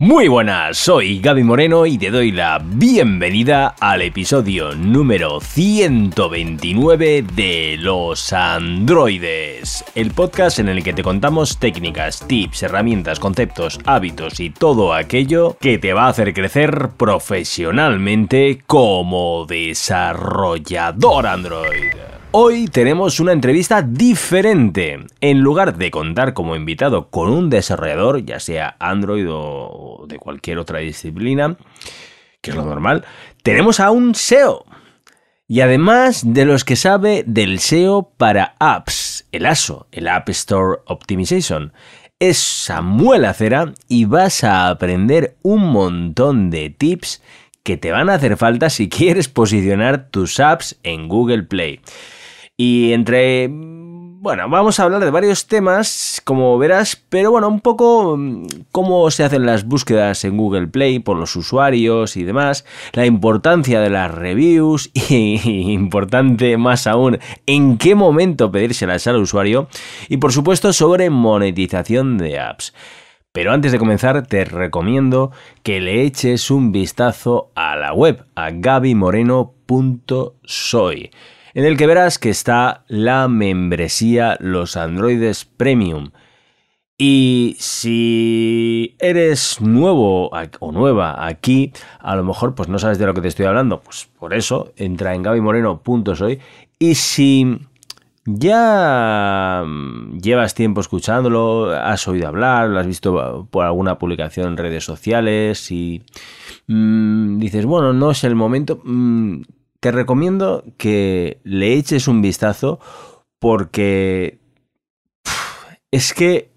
Muy buenas, soy Gaby Moreno y te doy la bienvenida al episodio número 129 de Los Androides, el podcast en el que te contamos técnicas, tips, herramientas, conceptos, hábitos y todo aquello que te va a hacer crecer profesionalmente como desarrollador Android. Hoy tenemos una entrevista diferente. En lugar de contar como invitado con un desarrollador, ya sea Android o de cualquier otra disciplina, que es lo normal, tenemos a un SEO. Y además de los que sabe del SEO para apps, el ASO, el App Store Optimization. Es Samuel Acera y vas a aprender un montón de tips que te van a hacer falta si quieres posicionar tus apps en Google Play. Y entre... Bueno, vamos a hablar de varios temas, como verás, pero bueno, un poco mm, cómo se hacen las búsquedas en Google Play por los usuarios y demás, la importancia de las reviews y, importante más aún, en qué momento pedírselas al usuario y por supuesto sobre monetización de apps. Pero antes de comenzar, te recomiendo que le eches un vistazo a la web, a gabymoreno.soy en el que verás que está la membresía Los Androides Premium. Y si eres nuevo o nueva aquí, a lo mejor pues no sabes de lo que te estoy hablando, pues por eso entra en gabymoreno.soy y si ya llevas tiempo escuchándolo, has oído hablar, lo has visto por alguna publicación en redes sociales y mm, dices, bueno, no es el momento, mm, te recomiendo que le eches un vistazo porque es que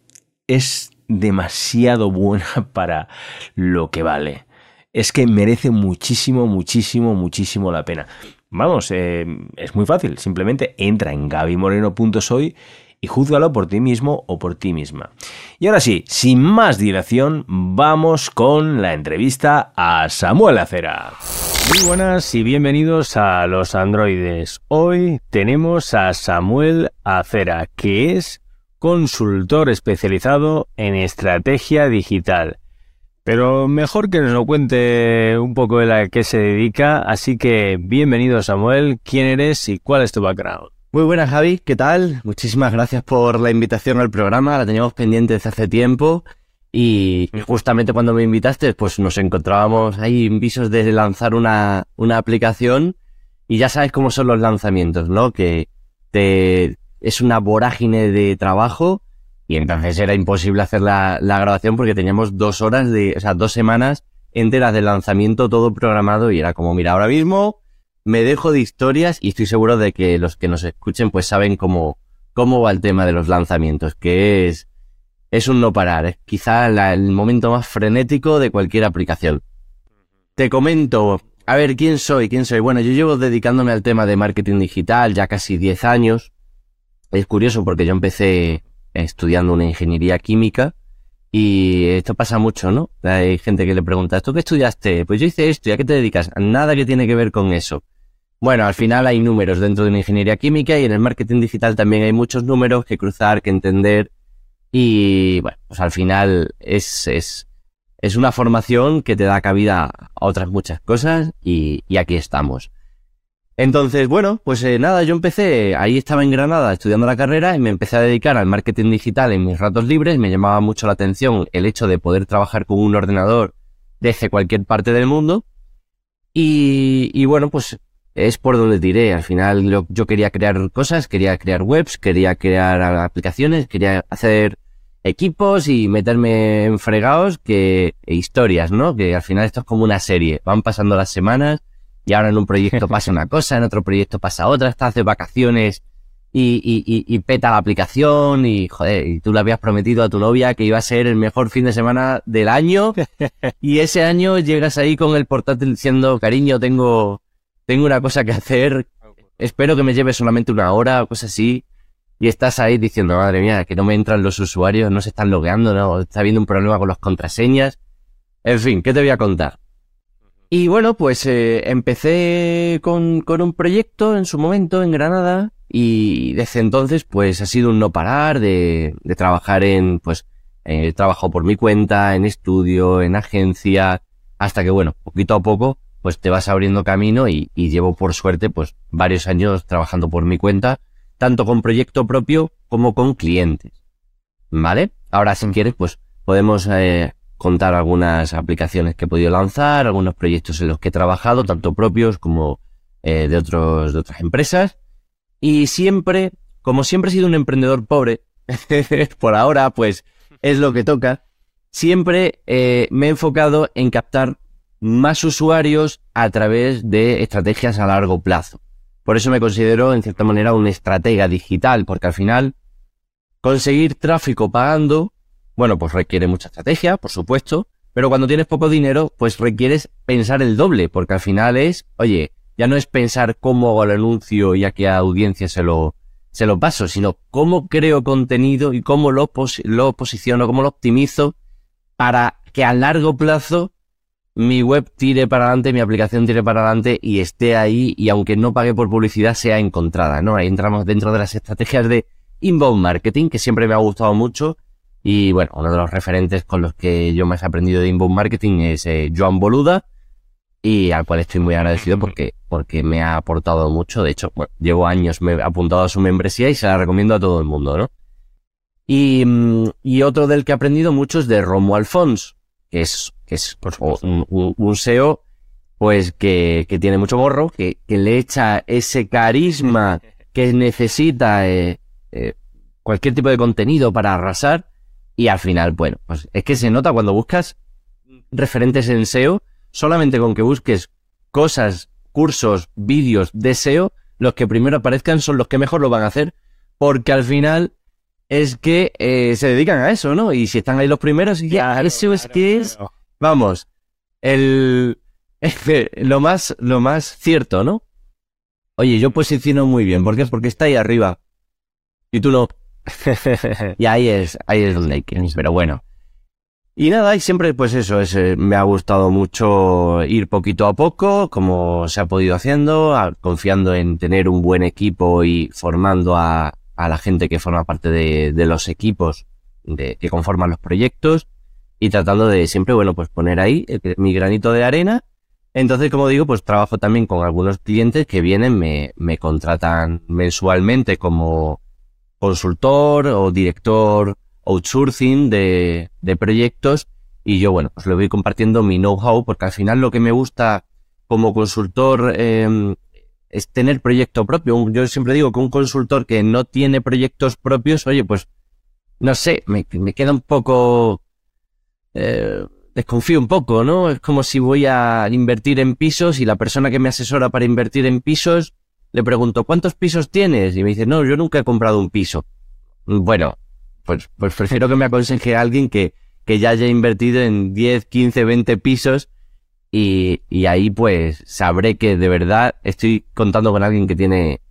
es demasiado buena para lo que vale. Es que merece muchísimo, muchísimo, muchísimo la pena. Vamos, eh, es muy fácil. Simplemente entra en gabymoreno.soy y júzgalo por ti mismo o por ti misma. Y ahora sí, sin más dilación, vamos con la entrevista a Samuel Acera. Muy buenas y bienvenidos a los androides. Hoy tenemos a Samuel Acera, que es consultor especializado en estrategia digital. Pero mejor que nos lo cuente un poco de a qué se dedica, así que bienvenido Samuel, quién eres y cuál es tu background. Muy buenas Javi, ¿qué tal? Muchísimas gracias por la invitación al programa, la teníamos pendiente desde hace tiempo y justamente cuando me invitaste, pues nos encontrábamos ahí en visos de lanzar una, una aplicación y ya sabes cómo son los lanzamientos, ¿no? Que te, es una vorágine de trabajo y entonces era imposible hacer la, la grabación porque teníamos dos horas de, o sea, dos semanas enteras de lanzamiento todo programado y era como, mira, ahora mismo me dejo de historias y estoy seguro de que los que nos escuchen pues saben cómo, cómo va el tema de los lanzamientos, que es es un no parar, es quizá el momento más frenético de cualquier aplicación. Te comento, a ver, ¿quién soy? ¿Quién soy? Bueno, yo llevo dedicándome al tema de marketing digital ya casi 10 años. Es curioso porque yo empecé estudiando una ingeniería química y esto pasa mucho, ¿no? Hay gente que le pregunta, ¿tú qué estudiaste? Pues yo hice esto, ¿y a qué te dedicas? Nada que tiene que ver con eso. Bueno, al final hay números dentro de una ingeniería química y en el marketing digital también hay muchos números que cruzar, que entender y bueno, pues al final es, es, es una formación que te da cabida a otras muchas cosas y, y aquí estamos. Entonces, bueno, pues eh, nada, yo empecé, ahí estaba en Granada estudiando la carrera y me empecé a dedicar al marketing digital en mis ratos libres. Me llamaba mucho la atención el hecho de poder trabajar con un ordenador desde cualquier parte del mundo. Y, bueno, pues es por donde tiré. Al final yo quería crear cosas, quería crear webs, quería crear aplicaciones, quería hacer equipos y meterme en fregados que e historias, ¿no? Que al final esto es como una serie. Van pasando las semanas y ahora en un proyecto pasa una cosa, en otro proyecto pasa otra, estás de vacaciones y, y, y, peta la aplicación y joder, y tú le habías prometido a tu novia que iba a ser el mejor fin de semana del año y ese año llegas ahí con el portátil diciendo, cariño, tengo, tengo una cosa que hacer, espero que me lleve solamente una hora o cosas así y estás ahí diciendo, madre mía, que no me entran los usuarios, no se están logueando, no, está habiendo un problema con las contraseñas. En fin, ¿qué te voy a contar? Y bueno, pues eh, empecé con, con, un proyecto en su momento en Granada y desde entonces pues ha sido un no parar de, de trabajar en pues eh, trabajo por mi cuenta, en estudio, en agencia, hasta que, bueno, poquito a poco, pues te vas abriendo camino y, y llevo por suerte, pues varios años trabajando por mi cuenta, tanto con proyecto propio como con clientes. ¿Vale? Ahora, si quieres, pues podemos eh, contar algunas aplicaciones que he podido lanzar, algunos proyectos en los que he trabajado, tanto propios como eh, de, otros, de otras empresas. Y siempre, como siempre he sido un emprendedor pobre, por ahora, pues es lo que toca, siempre eh, me he enfocado en captar más usuarios a través de estrategias a largo plazo. Por eso me considero, en cierta manera, un estratega digital, porque al final Conseguir tráfico pagando, bueno, pues requiere mucha estrategia, por supuesto, pero cuando tienes poco dinero, pues requieres pensar el doble, porque al final es, oye, ya no es pensar cómo hago el anuncio y a qué audiencia se lo, se lo paso, sino cómo creo contenido y cómo lo, lo posiciono, cómo lo optimizo para que a largo plazo mi web tire para adelante, mi aplicación tire para adelante y esté ahí y aunque no pague por publicidad sea encontrada, ¿no? Ahí entramos dentro de las estrategias de inbound marketing, que siempre me ha gustado mucho. Y bueno, uno de los referentes con los que yo más he aprendido de inbound marketing es eh, Joan Boluda, y al cual estoy muy agradecido porque, porque me ha aportado mucho. De hecho, bueno, llevo años me he apuntado a su membresía y se la recomiendo a todo el mundo, ¿no? Y, mm, y otro del que he aprendido mucho es de Romo Alfons, que es, que es pues, un, un, SEO pues que, que tiene mucho gorro, que, que le echa ese carisma que necesita eh, eh, cualquier tipo de contenido para arrasar y al final, bueno, pues es que se nota cuando buscas referentes en SEO, solamente con que busques cosas, cursos, vídeos de SEO, los que primero aparezcan son los que mejor lo van a hacer, porque al final es que eh, se dedican a eso, ¿no? Y si están ahí los primeros, ya, eso es que es, vamos, el, lo más, lo más cierto, ¿no? Oye, yo posiciono muy bien, ¿por qué? Porque está ahí arriba. Y tú no. y ahí es, ahí es donde hay que pero bueno. Y nada, y siempre pues eso, es, eh, me ha gustado mucho ir poquito a poco, como se ha podido haciendo, confiando en tener un buen equipo y formando a, a la gente que forma parte de, de los equipos de, que conforman los proyectos y tratando de siempre, bueno, pues poner ahí mi granito de arena. Entonces, como digo, pues trabajo también con algunos clientes que vienen, me, me contratan mensualmente como, consultor o director outsourcing de, de proyectos y yo, bueno, pues le voy compartiendo mi know-how porque al final lo que me gusta como consultor eh, es tener proyecto propio. Yo siempre digo que un consultor que no tiene proyectos propios, oye, pues no sé, me, me queda un poco... Eh, desconfío un poco, ¿no? Es como si voy a invertir en pisos y la persona que me asesora para invertir en pisos le pregunto, ¿cuántos pisos tienes? Y me dice, no, yo nunca he comprado un piso. Bueno, pues, pues prefiero que me aconseje a alguien que, que ya haya invertido en 10, 15, 20 pisos y, y ahí pues sabré que de verdad estoy contando con alguien que tiene,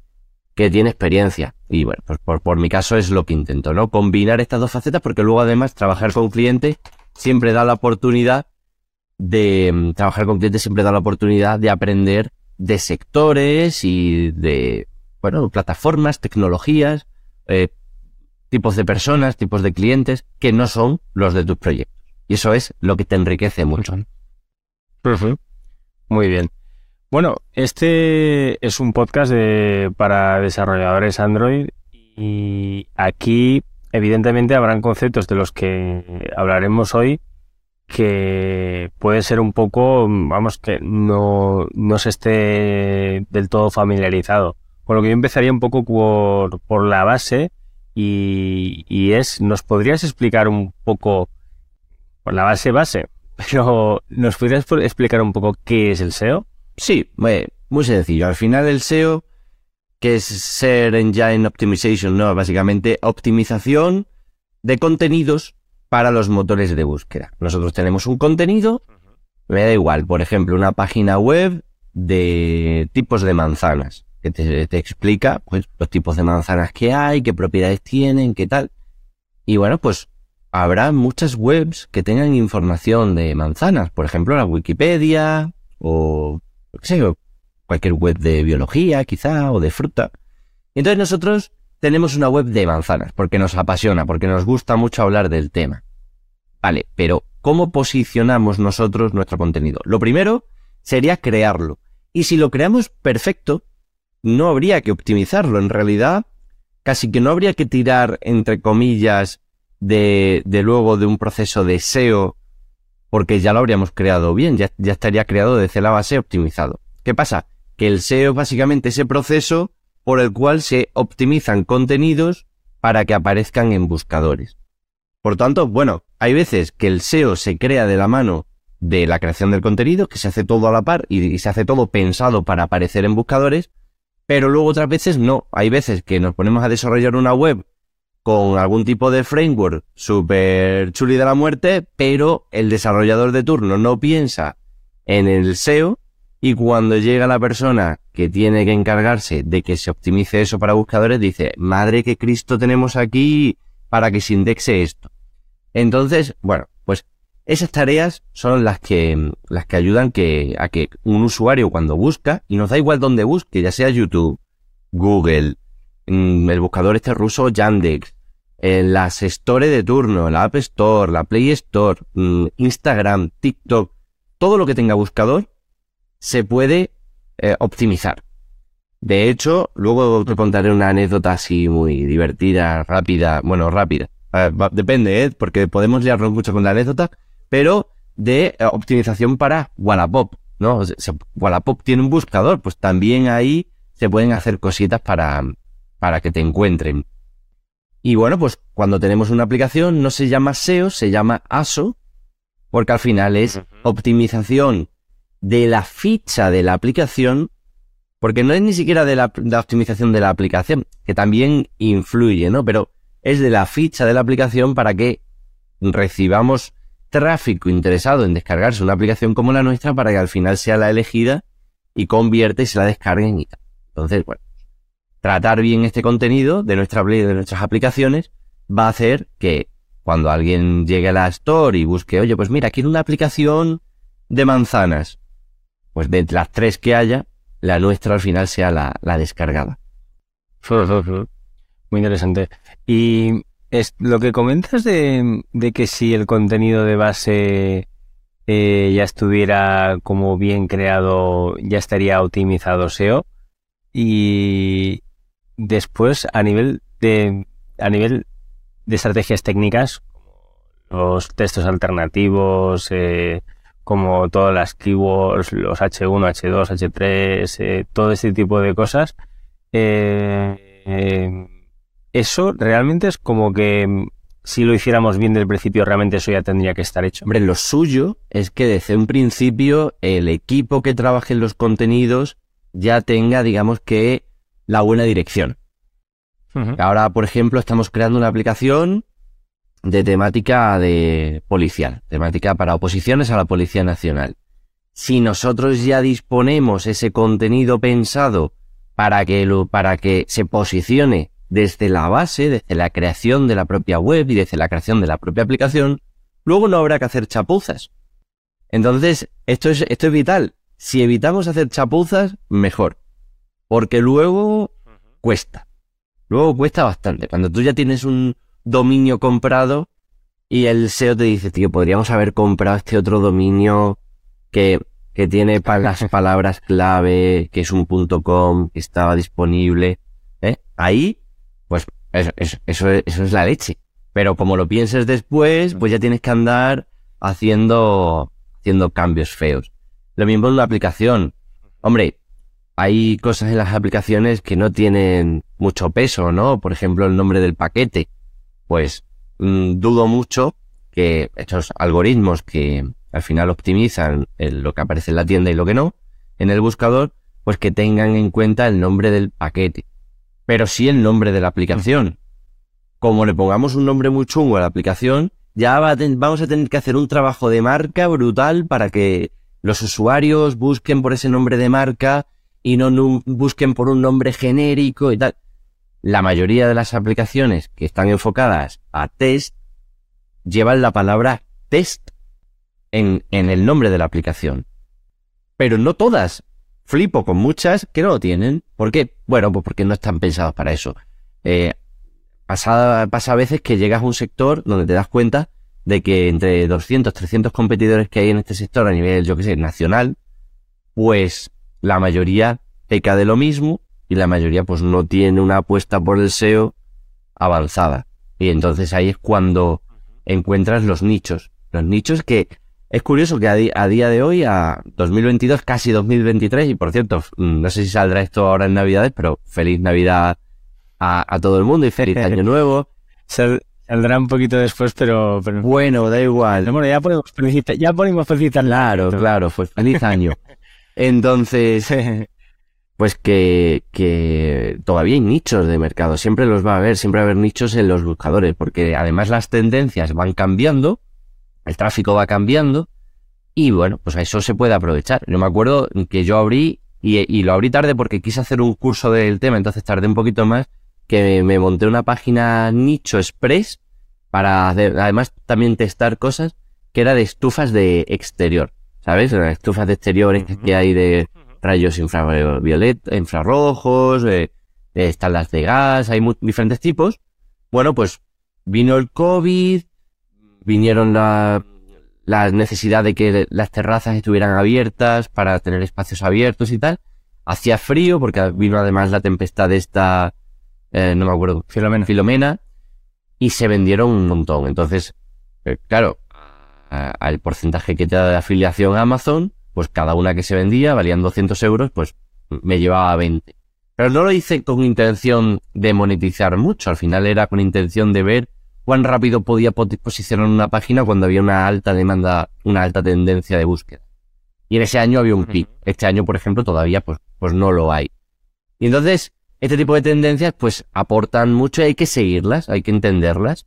que tiene experiencia. Y bueno, pues por, por mi caso es lo que intento, ¿no? Combinar estas dos facetas porque luego además trabajar con cliente siempre da la oportunidad de, mm, trabajar con clientes siempre da la oportunidad de aprender de sectores y de, bueno, plataformas, tecnologías, eh, tipos de personas, tipos de clientes que no son los de tus proyectos. Y eso es lo que te enriquece mucho. Muy bien. Bueno, este es un podcast de, para desarrolladores Android y aquí evidentemente habrán conceptos de los que hablaremos hoy que puede ser un poco, vamos, que no, no se esté del todo familiarizado. Con lo que yo empezaría un poco por, por la base y, y, es, ¿nos podrías explicar un poco, por la base base, pero ¿nos podrías explicar un poco qué es el SEO? Sí, muy sencillo. Al final el SEO, que es Search Engine Optimization, ¿no? Básicamente optimización de contenidos para los motores de búsqueda. Nosotros tenemos un contenido, me da igual, por ejemplo, una página web de tipos de manzanas, que te, explica pues, los tipos de manzanas que hay, qué propiedades tienen, qué tal. Y bueno, pues habrá muchas webs que tengan información de manzanas, por ejemplo, la Wikipedia o qué sé, cualquier web de biología quizá o de fruta. Y entonces nosotros tenemos una web de manzanas, porque nos apasiona, porque nos gusta mucho hablar del tema. Vale, pero ¿cómo posicionamos nosotros nuestro contenido? Lo primero sería crearlo. Y si lo creamos perfecto, no habría que optimizarlo. En realidad, casi que no habría que tirar, entre comillas, de, de luego de un proceso de SEO, porque ya lo habríamos creado bien, ya, ya estaría creado desde la base optimizado. ¿Qué pasa? Que el SEO es básicamente ese proceso por el cual se optimizan contenidos para que aparezcan en buscadores. Por tanto, bueno, hay veces que el SEO se crea de la mano de la creación del contenido, que se hace todo a la par y, se hace todo pensado para aparecer en buscadores, pero luego otras veces no. Hay veces que nos ponemos a desarrollar una web con algún tipo de framework super chuli de la muerte, pero el desarrollador de turno no piensa en el SEO y cuando llega la persona que tiene que encargarse de que se optimice eso para buscadores, dice, madre que Cristo tenemos aquí para que se indexe esto. Entonces, bueno, pues esas tareas son las que, las que ayudan que, a que un usuario cuando busca, y nos da igual dónde busque, ya sea YouTube, Google, mm, el buscador este ruso Yandex, las Store de turno, la App Store, la Play Store, mm, Instagram, TikTok, todo lo que tenga buscador, se puede eh, optimizar. De hecho, luego te contaré una anécdota así muy divertida, rápida, bueno, rápida. depende, ¿eh? porque podemos liarnos mucho con la anécdota, pero de eh, optimización para Wallapop, ¿no? Wallapop tiene un buscador, pues también ahí se pueden hacer cositas para, para que te encuentren. Y bueno, pues cuando tenemos una aplicación no se llama SEO, se llama ASO, porque al final es optimización de la ficha de la aplicación, porque no es ni siquiera de la, optimización de la aplicación, que también influye, ¿no? Pero es de la ficha de la aplicación para que recibamos tráfico interesado en descargarse una aplicación como la nuestra para que al final sea la elegida y convierte y se la descarguen y tal. Entonces, bueno, tratar bien este contenido de nuestra de nuestras aplicaciones va a hacer que cuando alguien llegue a la store y busque, oye, pues mira, quiero una aplicación de manzanas pues de las tres que haya, la nuestra al final sea la, descargada. Muy interesante. Y es, lo que comentas de, que si el contenido de base eh, ya estuviera como bien creado, ya estaría optimizado SEO. Y después, a nivel de, a nivel de estrategias técnicas, los textos alternativos, eh, como todas las keywords, los H1, H2, H3, todo ese tipo de cosas. Eh, eh, eso realmente es como que mm, si lo hiciéramos bien del principio, realmente eso ya tendría que estar hecho. Hombre, lo suyo es que desde un principio el equipo que trabaje en los contenidos ya tenga, digamos que, la buena dirección. Ahora, por ejemplo, estamos creando una aplicación de temática de policial, temática para oposiciones a la Policía Nacional. Si nosotros ya disponemos ese contenido pensado para que, lo, para que se posicione desde la base, desde la creación de la propia web y desde la creación de la propia aplicación, luego no habrá que hacer chapuzas. Entonces, esto es, esto es vital. Si evitamos hacer chapuzas, mejor. Porque luego cuesta. Luego cuesta bastante. Cuando tú ya tienes un, dominio comprado y el SEO te dice, tío, podríamos haber comprado este otro dominio que, que tiene las palabras clave, que es un punto .com, que estaba disponible. ¿eh? Ahí, pues eso, eso, eso, es, eso es la leche. Pero como lo pienses después, pues ya tienes que andar haciendo, haciendo cambios feos. Lo mismo en una aplicación. Hombre, hay cosas en las aplicaciones que no tienen mucho peso, ¿no? Por ejemplo, el nombre del paquete pues mm, dudo mucho que estos algoritmos que al final optimizan lo que aparece en la tienda y lo que no, en el buscador, pues que tengan en cuenta el nombre del paquete, pero sí el nombre de la aplicación. Como le pongamos un nombre muy chungo a la aplicación, ya vamos a tener que hacer un trabajo de marca brutal para que los usuarios busquen por ese nombre de marca y no busquen por un nombre genérico y tal la mayoría de las aplicaciones que están enfocadas a test llevan la palabra test en, el nombre de la aplicación. Pero no todas. Flipo con muchas que no lo tienen. ¿Por qué? Bueno, pues porque no están pensadas para eso. Eh, pasa, a veces que llegas a un sector donde te das cuenta de que entre 200, 300 competidores que hay en este sector a nivel, yo que sé, nacional, pues la mayoría peca de lo mismo y la mayoría pues no tiene una apuesta por el SEO avanzada. Y entonces ahí es cuando encuentras los nichos. Los nichos que es curioso que a, día de hoy, a 2022, casi 2023, y por cierto, mm, no sé si saldrá esto ahora en Navidades, pero feliz Navidad a, todo el mundo y feliz Año Nuevo. Saldrá un poquito después, pero... Bueno, da igual. bueno, ya ponemos felicitar, ya ponemos felicitar. Claro, claro, pues feliz año. Entonces, pues que, que todavía hay nichos de mercado, siempre los va a haber, siempre va a haber nichos en los buscadores, porque además las tendencias van cambiando el tráfico va cambiando y bueno, pues a eso se puede aprovechar. Yo me acuerdo que yo abrí y, lo abrí tarde porque quise hacer un curso del tema, entonces tardé un poquito más, que me, monté una página nicho express para además también testar cosas que era de estufas de exterior, ¿sabes? Estufas de exteriores que hay de rayos infrarrojos, eh, están las de gas, hay diferentes tipos. Bueno, pues vino el COVID, vinieron la, la necesidad de que las terrazas estuvieran abiertas para tener espacios abiertos y tal. Hacía frío porque vino además la tempestad de esta, eh, no me acuerdo, Filomena. Filomena, y se vendieron un montón. Entonces, eh, claro, al porcentaje que te da de afiliación a Amazon, pues cada una que se vendía valían 200 euros, pues me llevaba 20. Pero no lo hice con intención de monetizar mucho, al final era con intención de ver cuán rápido podía posicionar una página cuando había una alta demanda, una alta tendencia de búsqueda. Y en ese año había un pic. Este año, por ejemplo, todavía pues, pues no lo hay. Y entonces, este tipo de tendencias pues aportan mucho y hay que seguirlas, hay que entenderlas.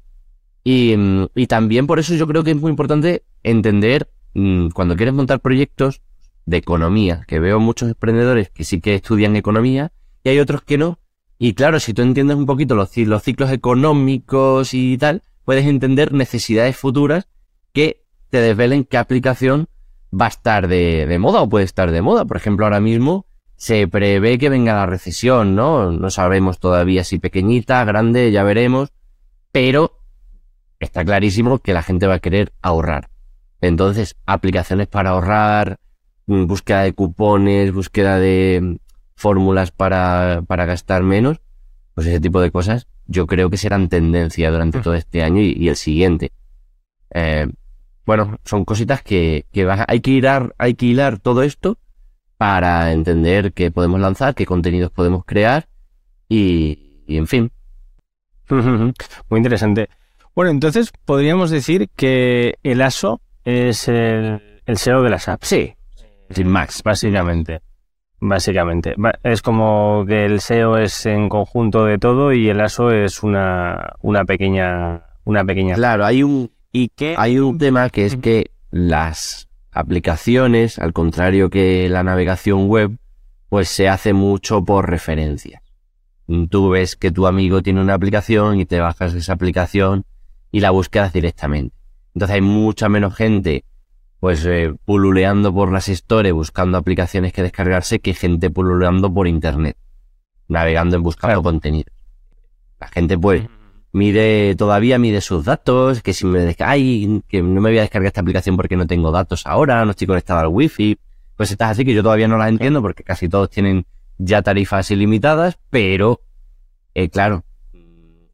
Y, mm, y también por eso yo creo que es muy importante entender mm, cuando quieres montar proyectos de economía, que veo muchos emprendedores que sí que estudian economía y hay otros que no, y claro, si tú entiendes un poquito los, ciclos económicos y tal, puedes entender necesidades futuras que te desvelen qué aplicación va a estar de, moda o puede estar de moda. Por ejemplo, ahora mismo se prevé que venga la recesión, ¿no? No sabemos todavía si pequeñita, grande, ya veremos, pero está clarísimo que la gente va a querer ahorrar. Entonces, aplicaciones para ahorrar, mm, búsqueda de cupones, búsqueda de fórmulas para, para gastar menos, pues ese tipo de cosas yo creo que serán tendencia durante todo este año y, el siguiente. Eh, bueno, son cositas que, que hay que hilar, hay que hilar todo esto para entender qué podemos lanzar, qué contenidos podemos crear y, y en fin. Muy interesante. Bueno, entonces podríamos decir que el ASO es el, el SEO de las apps. Sí, sin más, básicamente. Básicamente. Es como que el SEO es en conjunto de todo y el ASO es una, una pequeña. Una pequeña. Claro, hay un. ¿Y Hay un tema que es que las aplicaciones, al contrario que la navegación web, pues se hace mucho por referencia. Tú ves que tu amigo tiene una aplicación y te bajas esa aplicación y la buscas directamente. Entonces hay mucha menos gente pues eh, pululeando por las stores buscando aplicaciones que descargarse que gente pululeando por internet, navegando en buscando contenido. La gente pues mide, todavía mide sus datos, que si me ay, que no me voy a descargar esta aplicación porque no tengo datos ahora, no estoy conectado al wifi, pues estás así que yo todavía no las entiendo porque casi todos tienen ya tarifas ilimitadas, pero eh, claro,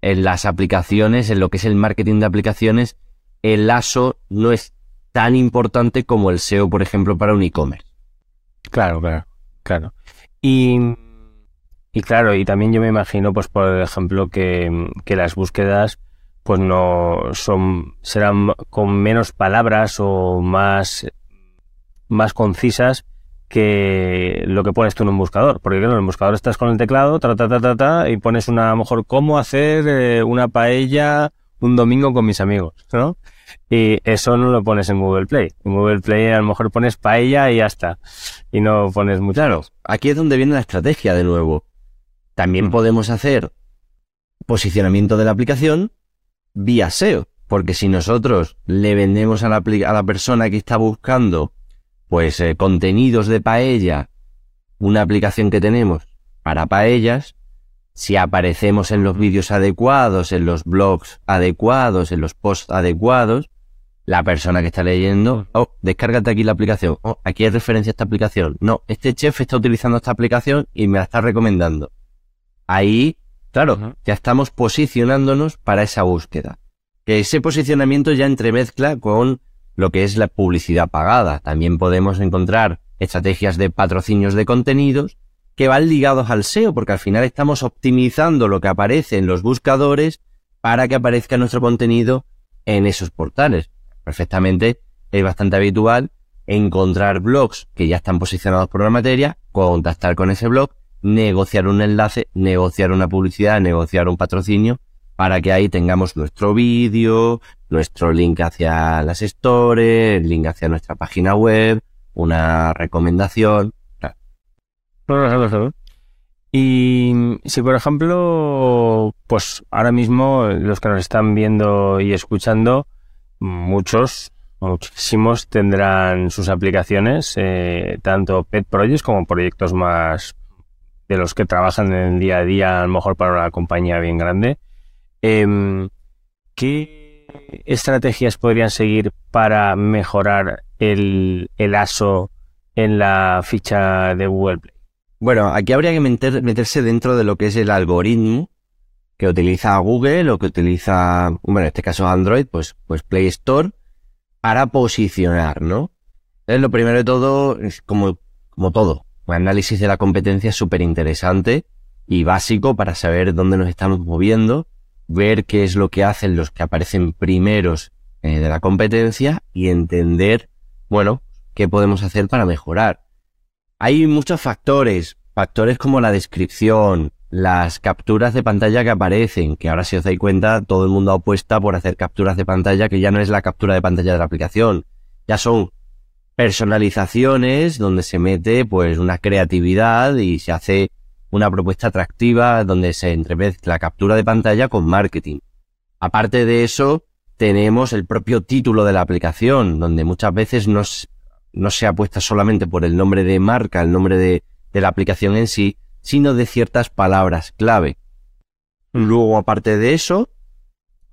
en las aplicaciones, en lo que es el marketing de aplicaciones, el ASO no es tan importante como el SEO, por ejemplo, para un e-commerce. Claro, claro, claro. Y, y, claro, y también yo me imagino, pues, por ejemplo, que, que las búsquedas pues no son serán con menos palabras o más más concisas que lo que pones tú en un buscador. Porque claro, en el buscador estás con el teclado, ta, ta, ta, y pones una, a lo mejor, cómo hacer eh, una paella un domingo con mis amigos, ¿no? Y eso no lo pones en Google Play. En Google Play a lo mejor pones paella y ya está. Y no pones mucho. Claro, aquí es donde viene la estrategia de nuevo. También mm. podemos hacer posicionamiento de la aplicación vía SEO. Porque si nosotros le vendemos a la, a la persona que está buscando pues eh, contenidos de paella, una aplicación que tenemos para paellas, si aparecemos en los vídeos adecuados, en los blogs adecuados, en los posts adecuados, la persona que está leyendo, oh, descárgate aquí la aplicación, oh, aquí hay referencia a esta aplicación. No, este chef está utilizando esta aplicación y me la está recomendando. Ahí, claro, ya estamos posicionándonos para esa búsqueda. Que ese posicionamiento ya entremezcla con lo que es la publicidad pagada. También podemos encontrar estrategias de patrocinios de contenidos que van ligados al SEO, porque al final estamos optimizando lo que aparece en los buscadores para que aparezca nuestro contenido en esos portales perfectamente, es bastante habitual encontrar blogs que ya están posicionados por la materia, contactar con ese blog, negociar un enlace, negociar una publicidad, negociar un patrocinio, para que ahí tengamos nuestro vídeo, nuestro link hacia las stores, el link hacia nuestra página web, una recomendación. Y si por ejemplo, pues ahora mismo los que nos están viendo y escuchando, muchos, muchísimos tendrán sus aplicaciones, eh, tanto pet projects como proyectos más de los que trabajan en el día a día, a lo mejor para una compañía bien grande. Em, ¿Qué estrategias podrían seguir para mejorar el, el ASO en la ficha de Google Play? Bueno, aquí habría que meterse dentro de lo que es el algoritmo que utiliza Google o que utiliza, bueno, en este caso Android, pues, pues Play Store, para posicionar, ¿no? Entonces, lo primero de todo es como, como todo. Un análisis de la competencia es súper interesante y básico para saber dónde nos estamos moviendo, ver qué es lo que hacen los que aparecen primeros eh, de la competencia y entender, bueno, qué podemos hacer para mejorar. Hay muchos factores, factores como la descripción, las capturas de pantalla que aparecen, que ahora si os dais cuenta, todo el mundo apuesta por hacer capturas de pantalla, que ya no es la captura de pantalla de la aplicación, ya son personalizaciones donde se mete pues una creatividad y se hace una propuesta atractiva donde se entremezcla captura de pantalla con marketing. Aparte de eso, tenemos el propio título de la aplicación, donde muchas veces no, no se apuesta solamente por el nombre de marca, el nombre de, de la aplicación en sí, sino de ciertas palabras clave. Luego, aparte de eso,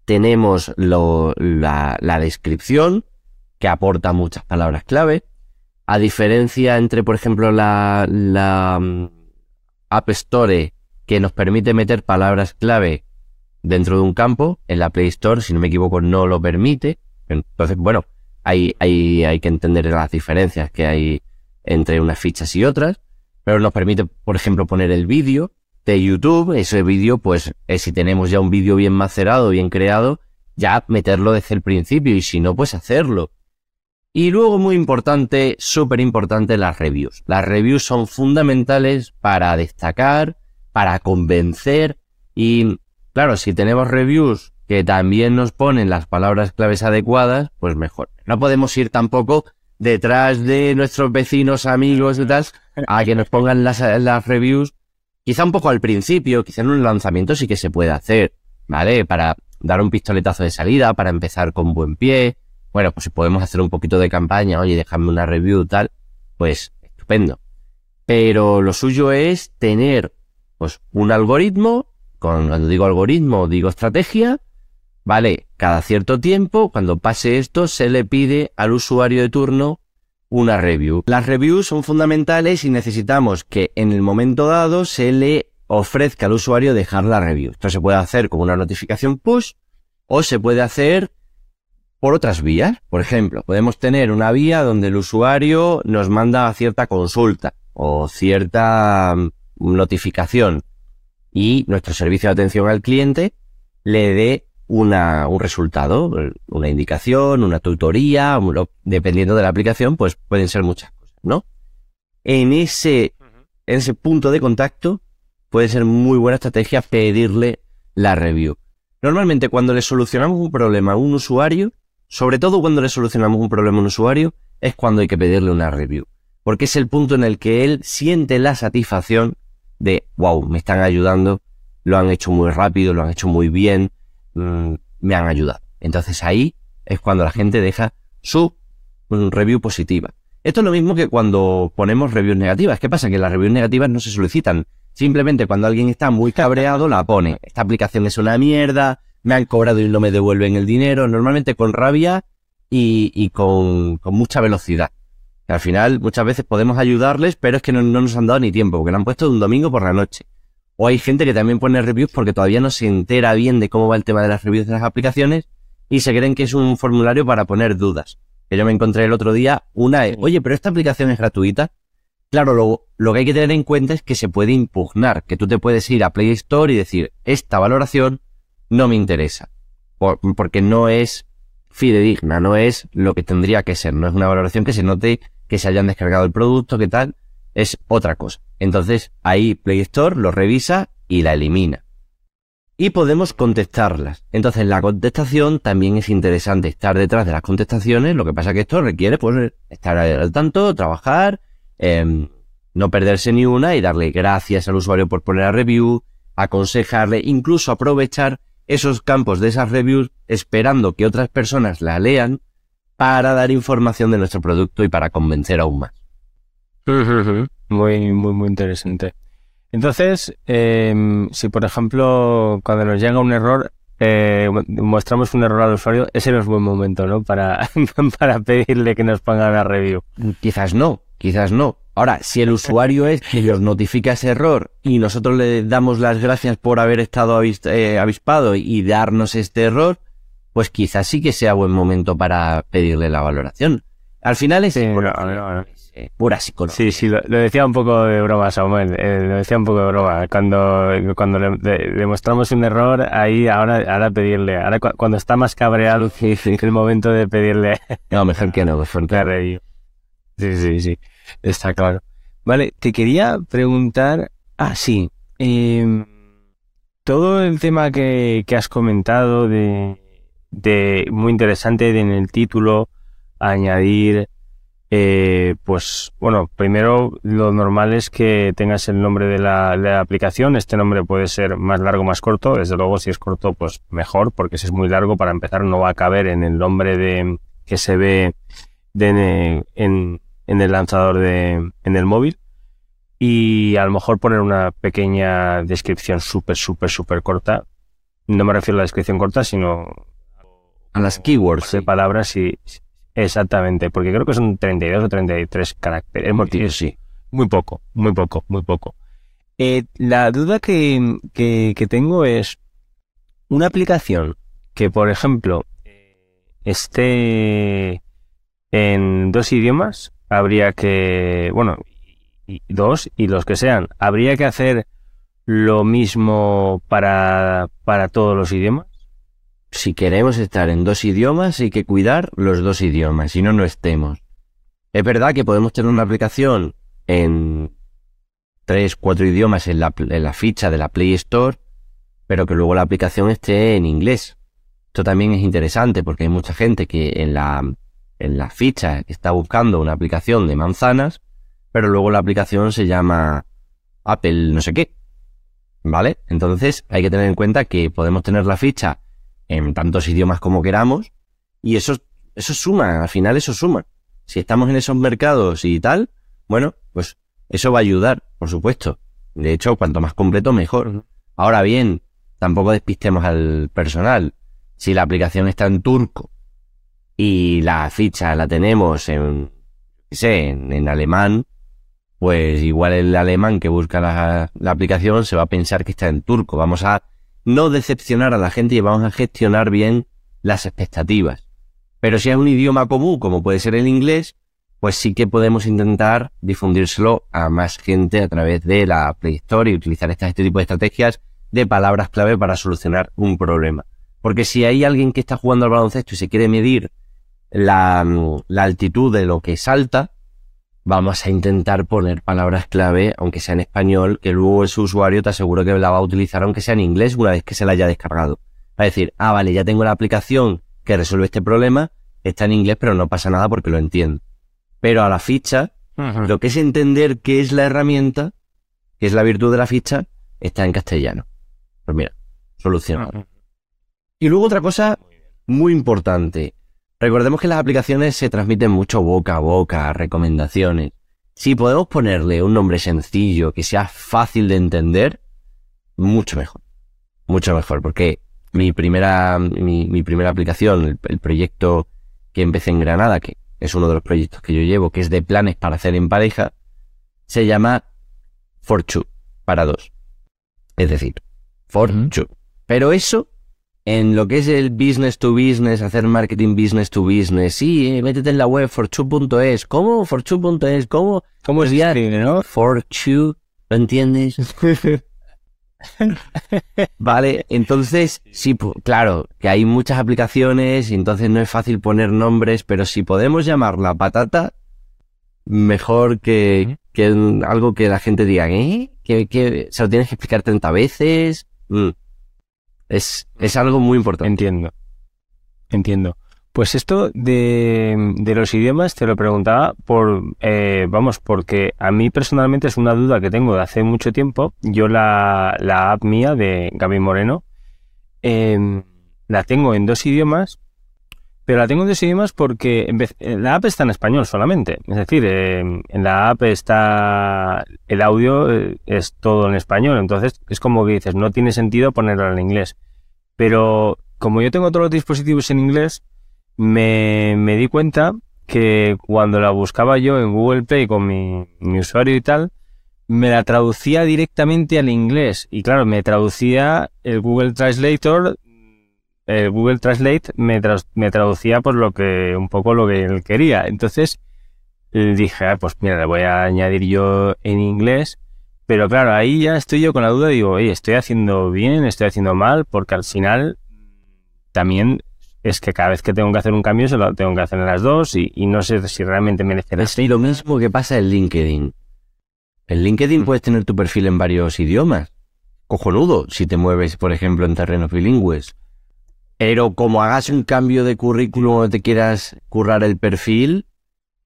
tenemos la, descripción, que aporta muchas palabras clave. A diferencia entre, por ejemplo, la, la mm, App Store, que nos permite meter palabras clave dentro de un campo, en la Play Store, si no me equivoco, no lo permite. Entonces, bueno, hay, hay, hay que entender las diferencias que hay entre unas fichas y otras pero nos permite, por ejemplo, poner el vídeo de YouTube. Ese vídeo, pues, es si tenemos ya un vídeo bien macerado, bien creado, ya meterlo desde el principio y si no, pues hacerlo. Y luego, muy importante, súper importante, las reviews. Las reviews son fundamentales para destacar, para convencer y, claro, si tenemos reviews que también nos ponen las palabras claves adecuadas, pues mejor. No podemos ir tampoco detrás de nuestros vecinos, amigos y tal, a que nos pongan las, las reviews. Quizá un poco al principio, quizá en un lanzamiento sí que se puede hacer, ¿vale? Para dar un pistoletazo de salida, para empezar con buen pie. Bueno, pues si podemos hacer un poquito de campaña, oye, déjame una review tal, pues estupendo. Pero lo suyo es tener, pues, un algoritmo, con, cuando digo algoritmo, digo estrategia, ¿vale? Cada cierto tiempo, cuando pase esto, se le pide al usuario de turno una review. Las reviews son fundamentales y necesitamos que en el momento dado se le ofrezca al usuario dejar la review. Esto se puede hacer como una notificación push o se puede hacer por otras vías. Por ejemplo, podemos tener una vía donde el usuario nos manda cierta consulta o cierta mm, notificación y nuestro servicio de atención al cliente le dé una, un resultado, una indicación, una tutoría, dependiendo de la aplicación, pues pueden ser muchas cosas, ¿no? En ese, en ese punto de contacto puede ser muy buena estrategia pedirle la review. Normalmente cuando le solucionamos un problema a un usuario, sobre todo cuando le solucionamos un problema a un usuario, es cuando hay que pedirle una review. Porque es el punto en el que él siente la satisfacción de, wow, me están ayudando, lo han hecho muy rápido, lo han hecho muy bien, Mm, me han ayudado. Entonces ahí es cuando la gente deja su mm, review positiva. Esto es lo mismo que cuando ponemos reviews negativas. ¿Qué pasa? Que las reviews negativas no se solicitan. Simplemente cuando alguien está muy cabreado la pone. Esta aplicación es una mierda, me han cobrado y no me devuelven el dinero. Normalmente con rabia y, con, mucha velocidad. al final, muchas veces podemos ayudarles, pero es que no, nos han dado ni tiempo, porque lo han puesto de un domingo por la noche. O hay gente que también pone reviews porque todavía no se entera bien de cómo va el tema de las reviews de las aplicaciones y se creen que es un formulario para poner dudas. Que yo me encontré el otro día una, oye, pero esta aplicación es gratuita. Claro, lo, lo que hay que tener en cuenta es que se puede impugnar, que tú te puedes ir a Play Store y decir, esta valoración no me interesa, porque no es fidedigna, no es lo que tendría que ser, no es una valoración que se note que se hayan descargado el producto, que tal, es otra cosa. Entonces ahí Play Store lo revisa y la elimina. Y podemos contestarlas. Entonces la contestación también es interesante estar detrás de las contestaciones, lo que pasa que esto requiere pues estar al tanto, trabajar, Em, no perderse ni una y darle gracias al usuario por poner a review, aconsejarle, incluso aprovechar esos campos de esas reviews esperando que otras personas la lean para dar información de nuestro producto y para convencer aún más. Muy, muy, muy interesante. Entonces, em, si por ejemplo, cuando nos llega un error, eh, mostramos un error al usuario, ese no es buen momento, ¿no? Para, para pedirle que nos ponga una review. Quizás no, quizás no. Ahora, si el usuario es que nos notifica ese error y nosotros le damos las gracias por haber estado eh, avispado y darnos este error, pues quizás sí que sea buen momento para pedirle la valoración. Al final es pura psicología. Sí, sí, lo, decía un poco de broma, Samuel. Eh, lo decía un poco de broma. Cuando, cuando le, demostramos un error, ahí ahora, ahora pedirle. Ahora cuando está más cabreado, es el momento de pedirle. No, mejor que no, mejor que Sí, sí, sí. Está claro. Vale, te quería preguntar. Ah, sí. Em, todo el tema que, que has comentado de, de muy interesante en el título añadir eh, pues bueno, primero lo normal es que tengas el nombre de la, de la, aplicación. Este nombre puede ser más largo o más corto. Desde luego, si es corto, pues mejor, porque si es muy largo, para empezar, no va a caber en el nombre de que se ve de, en, en el lanzador de, en el móvil. Y a lo mejor poner una pequeña descripción súper, súper, súper corta. No me refiero a la descripción corta, sino a las keywords de palabras y Exactamente, porque creo que son 32 o 33 caracteres. Sí, Muy poco, muy poco, muy poco. Eh, la duda que, que, tengo es una aplicación que, por ejemplo, esté en dos idiomas, habría que, bueno, dos y los que sean, habría que hacer lo mismo para, para todos los idiomas si queremos estar en dos idiomas, hay que cuidar los dos idiomas, si no, no estemos. Es verdad que podemos tener una aplicación en tres, cuatro idiomas en la, en la ficha de la Play Store, pero que luego la aplicación esté en inglés. Esto también es interesante porque hay mucha gente que en la, en la ficha está buscando una aplicación de manzanas, pero luego la aplicación se llama Apple no sé qué. ¿Vale? Entonces hay que tener en cuenta que podemos tener la ficha en tantos idiomas como queramos y eso, eso suma, al final eso suma. Si estamos en esos mercados y tal, bueno, pues eso va a ayudar, por supuesto. De hecho, cuanto más completo, mejor. Ahora bien, tampoco despistemos al personal. Si la aplicación está en turco y la ficha la tenemos en, sé, en, alemán, pues igual el alemán que busca la aplicación se va a pensar que está en turco. Vamos a no decepcionar a la gente y vamos a gestionar bien las expectativas. Pero si es un idioma común, como puede ser el inglés, pues sí que podemos intentar difundírselo a más gente a través de la Play Store y utilizar este, tipo de estrategias de palabras clave para solucionar un problema. Porque si hay alguien que está jugando al baloncesto y se quiere medir la, la altitud de lo que salta, vamos a intentar poner palabras clave, aunque sea en español, que luego ese usuario te aseguro que la va a utilizar aunque sea en inglés una vez que se la haya descargado. Va a decir, ah, vale, ya tengo la aplicación que resuelve este problema, está en inglés, pero no pasa nada porque lo entiendo. Pero a la ficha, lo que es entender qué es la herramienta, qué es la virtud de la ficha, está en castellano. Pues mira, solucionado. Y luego otra cosa muy importante. Recordemos que las aplicaciones se transmiten mucho boca a boca, recomendaciones. Si podemos ponerle un nombre sencillo, que sea fácil de entender, mucho mejor. Mucho mejor, porque mi primera, mi, primera aplicación, el, proyecto que empecé en Granada, que es uno de los proyectos que yo llevo, que es de planes para hacer en pareja, se llama For Two, para dos. Es decir, For Ujú. Two. Pero eso, en lo que es el business to business, hacer marketing business to business, sí, eh, métete en la web fortwo.es. ¿Cómo? Fortwo.es. ¿Cómo? ¿Cómo se Ya. no? For Two, ¿lo entiendes? Vale, entonces, sí, claro, que hay muchas aplicaciones y entonces no es fácil poner nombres, pero si podemos llamarla patata, mejor que, que algo que la gente diga, ¿eh? Que, que se lo tienes que explicar 30 veces. Mm. Es, es algo muy importante. Entiendo. Entiendo. Pues esto de, de los idiomas te lo preguntaba por, eh, vamos, porque a mí personalmente es una duda que tengo de hace mucho tiempo. Yo la, la app mía de Gaby Moreno em, la tengo en dos idiomas, pero la tengo en dos idiomas porque en vez- eh, la app está en español solamente. Es decir, em, en la app está el audio eh, es todo en español, entonces es como que dices, no tiene sentido ponerlo en inglés. Pero como yo tengo todos los dispositivos en inglés, me, di cuenta que cuando la buscaba yo en Google Play con mi usuario y tal, me la traducía directamente al inglés. Y claro, me traducía el Google Translator, el Google Translate me, tras- me traducía por lo que, un poco lo que él quería. Entonces eh, dije, ah, pues mira, le voy a añadir yo en inglés. Pero claro, ahí ya estoy yo con la duda, digo, oye, ¿estoy haciendo bien? ¿Estoy haciendo mal? Porque al final también es que cada vez que tengo que hacer un cambio se lo tengo que hacer en las dos y, y no sé si realmente merece la Es lo mismo que pasa en LinkedIn. En LinkedIn Mm. puedes tener tu perfil en varios idiomas. Cojonudo, si te mueves, por ejemplo, en terrenos bilingües. Pero como hagas un cambio de currículum o te quieras currar el perfil,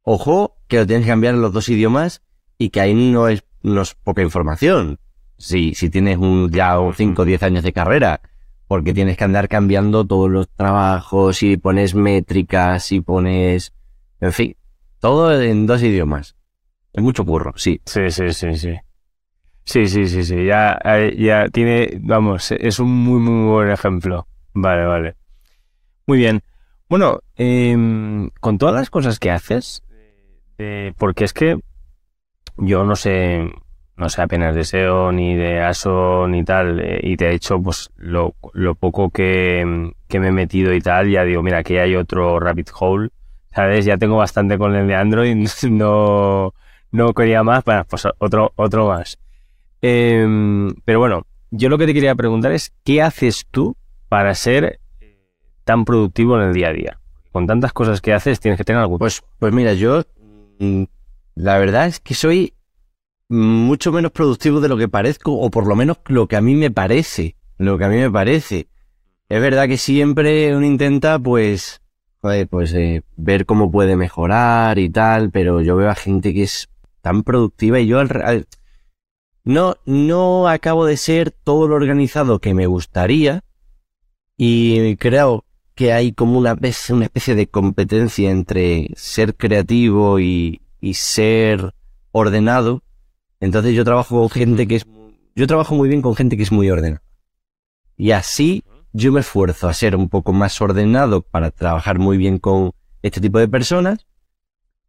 ojo, que lo tienes que cambiar en los dos idiomas y que ahí no es, no es poca información. Si, si tienes un, ya 5 o 10 años de carrera, porque tienes que andar cambiando todos los trabajos y pones métricas y pones, en fin, todo en dos idiomas. Es mucho curro, sí. Sí, sí, sí, sí. Sí, sí, sí, sí. Ya, ya tiene, vamos, es un muy, muy buen ejemplo. Vale, vale. Muy bien. Bueno, em, con todas las cosas que haces, porque es que yo no sé, no sé apenas de SEO ni de ASO ni tal, eh, y de hecho, pues lo, lo poco que, que me he metido y tal, ya digo, mira, aquí hay otro rabbit hole, ¿sabes? Ya tengo bastante con el de Android, no, no quería más, bueno, pues otro, otro más. Em, pero bueno, yo lo que te quería preguntar es, ¿qué haces tú para ser eh, tan productivo en el día a día? Con tantas cosas que haces, tienes que tener algo. Pues, pues mira, yo mm, la verdad es que soy mucho menos productivo de lo que parezco, o por lo menos lo que a mí me parece, lo que a mí me parece. Es verdad que siempre uno intenta, pues, joder, pues eh, ver cómo puede mejorar y tal, pero yo veo a gente que es tan productiva y yo al, al- no, no acabo de ser todo lo organizado que me gustaría y creo que hay como una, una especie de competencia entre ser creativo y, y ser ordenado. Entonces yo trabajo con gente que es... Yo trabajo muy bien con gente que es muy ordenada. Y así yo me esfuerzo a ser un poco más ordenado para trabajar muy bien con este tipo de personas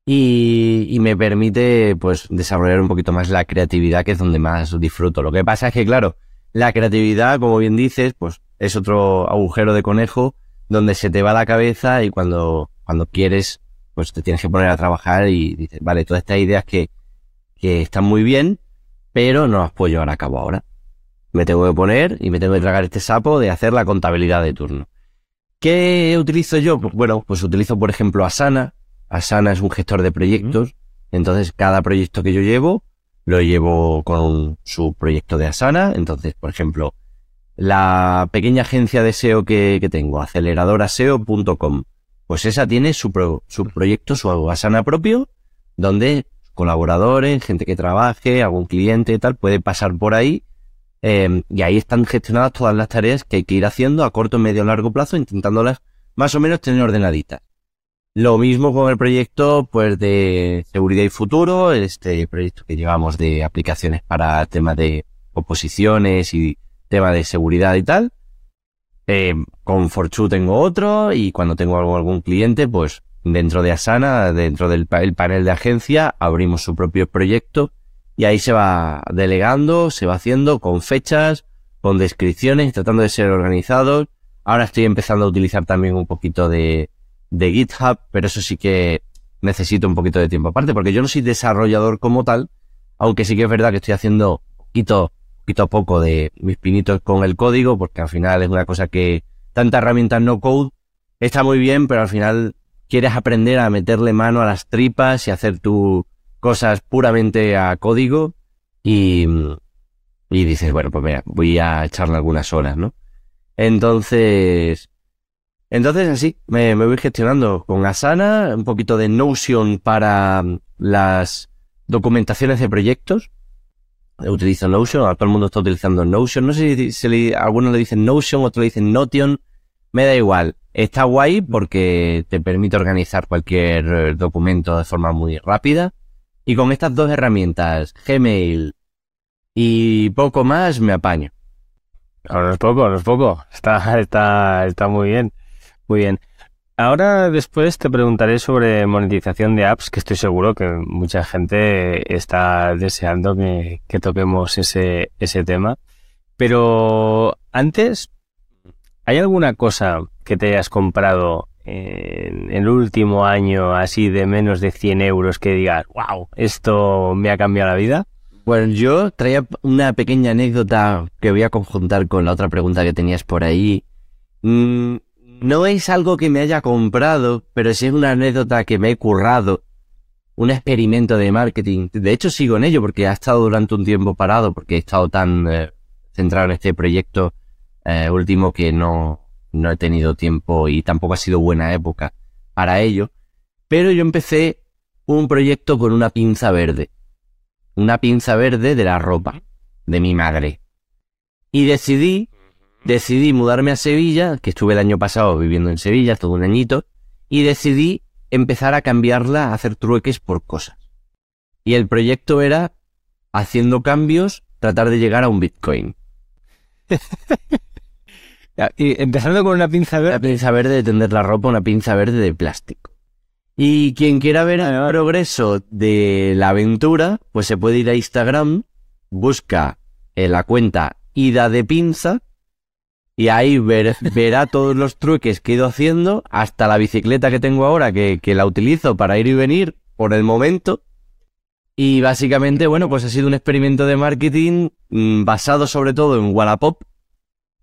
y, y me permite pues desarrollar un poquito más la creatividad que es donde más disfruto. Lo que pasa es que claro, la creatividad, como bien dices, pues es otro agujero de conejo donde se te va la cabeza y cuando, cuando quieres, pues te tienes que poner a trabajar y dices, vale, todas estas ideas que, que están muy bien, pero no las puedo llevar a cabo ahora. Me tengo que poner y me tengo que tragar este sapo de hacer la contabilidad de turno. ¿Qué utilizo yo? Pues bueno, pues utilizo por ejemplo Asana. Asana es un gestor de proyectos. Entonces cada proyecto que yo llevo, lo llevo con su proyecto de Asana. Entonces, por ejemplo, la pequeña agencia de SEO que, que tengo, aceleradoraseo.com, pues esa tiene su, pro- su proyecto, su Asana propio, donde colaboradores, gente que trabaje, algún cliente y tal, puede pasar por ahí. eh, y ahí están gestionadas todas las tareas que hay que ir haciendo a corto, medio, largo plazo, intentándolas más o menos tener ordenaditas. Lo mismo con el proyecto pues de seguridad y futuro, este proyecto que llevamos de aplicaciones para temas de oposiciones y tema de seguridad y tal. Eh, con Forchu tengo otro y cuando tengo algún cliente, pues dentro de Asana, dentro del pa- el panel de agencia, abrimos su propio proyecto y ahí se va delegando, se va haciendo con fechas, con descripciones, tratando de ser organizados. Ahora estoy empezando a utilizar también un poquito de, de GitHub, pero eso sí que necesito un poquito de tiempo aparte, porque yo no soy desarrollador como tal, aunque sí que es verdad que estoy haciendo poquito, poquito a poco de mis pinitos con el código, porque al final es una cosa que tanta herramienta no code está muy bien, pero al final quieres aprender a meterle mano a las tripas y hacer tus cosas puramente a código y, y dices, bueno, pues mira, voy a echarle algunas horas, ¿no? Entonces, entonces así, me, me voy gestionando con Asana, un poquito de Notion para las documentaciones de proyectos. Utilizo Notion, ahora todo el mundo está utilizando Notion. No sé si, si le- algunos le dicen Notion, otros le dicen Notion. Me da igual. Está guay porque te permite organizar cualquier eh, documento de forma muy rápida. Y con estas dos herramientas, Gmail y poco más, me apaño. No es poco, no es poco. Está, está, está muy bien. Muy bien. Ahora después te preguntaré sobre monetización de apps, que estoy seguro que mucha gente está deseando que, que toquemos ese, ese tema. Pero antes, ¿hay alguna cosa que te hayas comprado en el último año así de menos de 100 euros que digas, wow, esto me ha cambiado la vida? Bueno, yo traía una pequeña anécdota que voy a conjuntar con la otra pregunta que tenías por ahí. Mm, no es algo que me haya comprado, pero sí es una anécdota que me he currado. Un experimento de marketing. De hecho, sigo en ello porque ha estado durante un tiempo parado, porque he estado tan eh, centrado en este proyecto eh, último que no, no he tenido tiempo y tampoco ha sido buena época para ello. Pero yo empecé un proyecto con una pinza verde una pinza verde de la ropa de mi madre. Y decidí, decidí mudarme a Sevilla, que estuve el año pasado viviendo en Sevilla, todo un añito, y decidí empezar a cambiarla, a hacer trueques por cosas. Y el proyecto era, haciendo cambios, tratar de llegar a un Bitcoin. Y empezando con una pinza Una verde. pinza verde de tender la ropa, una pinza verde de plástico. Y quien quiera ver el progreso de la aventura, pues se puede ir a Instagram, busca en la cuenta Ida de Pinza y ahí ver- verá todos los trueques que he ido haciendo, hasta la bicicleta que tengo ahora, que, la utilizo para ir y venir por el momento. Y básicamente, bueno, pues ha sido un experimento de marketing mm, basado sobre todo en Wallapop,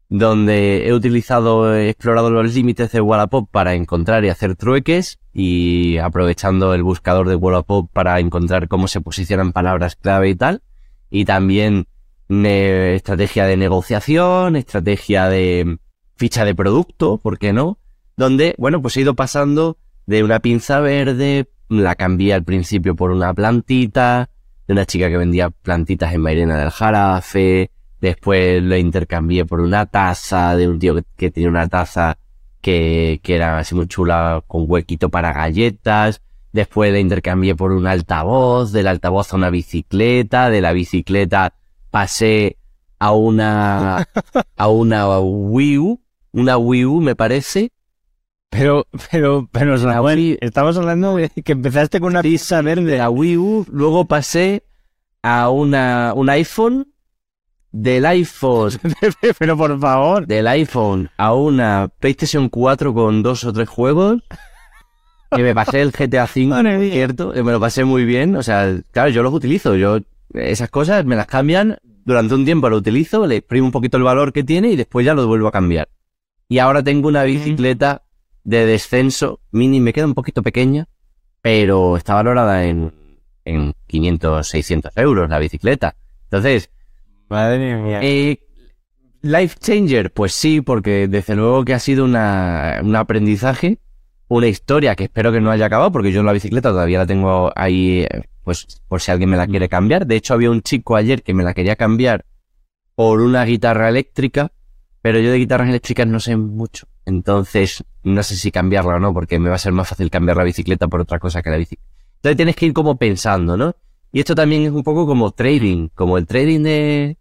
donde he utilizado, he explorado los límites de Wallapop para encontrar y hacer trueques y aprovechando el buscador de Wallapop para encontrar cómo se posicionan palabras clave y tal. Y también estrategia de negociación, estrategia de ficha de producto, ¿por qué no? Donde, bueno, pues he ido pasando de una pinza verde, la cambié al principio por una plantita, de una chica que vendía plantitas en Mairena del Jarafe, Después lo intercambié por una taza de un tío que, que tenía una taza que, que era así muy chula con huequito para galletas. Después la intercambié por un altavoz, del altavoz a una bicicleta, de la bicicleta pasé a una a una Wii U, una Wii U me parece. Pero, pero, pero, Samuel, Wii- estamos hablando de que empezaste con una pizza de verde. la Wii U, luego pasé a una un iPhone, del iPhone pero por favor. del iPhone a una PlayStation 4 con dos o tres juegos. Que me pasé el GTA V, cierto, que me lo pasé muy bien. O sea, claro, yo los utilizo. Yo, esas cosas me las cambian. Durante un tiempo lo utilizo, le exprimo un poquito el valor que tiene y después ya lo vuelvo a cambiar. Y ahora tengo una bicicleta de descenso mini, me queda un poquito pequeña, pero está valorada en, en 500, 600 euros la bicicleta. Entonces, Madre mía. eh, Life Changer, pues sí, porque desde luego que ha sido una, un aprendizaje, una historia que espero que no haya acabado, porque yo en la bicicleta todavía la tengo ahí, eh, pues por si alguien me la quiere cambiar. De hecho, había un chico ayer que me la quería cambiar por una guitarra eléctrica, pero yo de guitarras eléctricas no sé mucho. Entonces, no sé si cambiarla o no, porque me va a ser más fácil cambiar la bicicleta por otra cosa que la bicicleta. Entonces tienes que ir como pensando, ¿no? Y esto también es un poco como trading, como el trading de,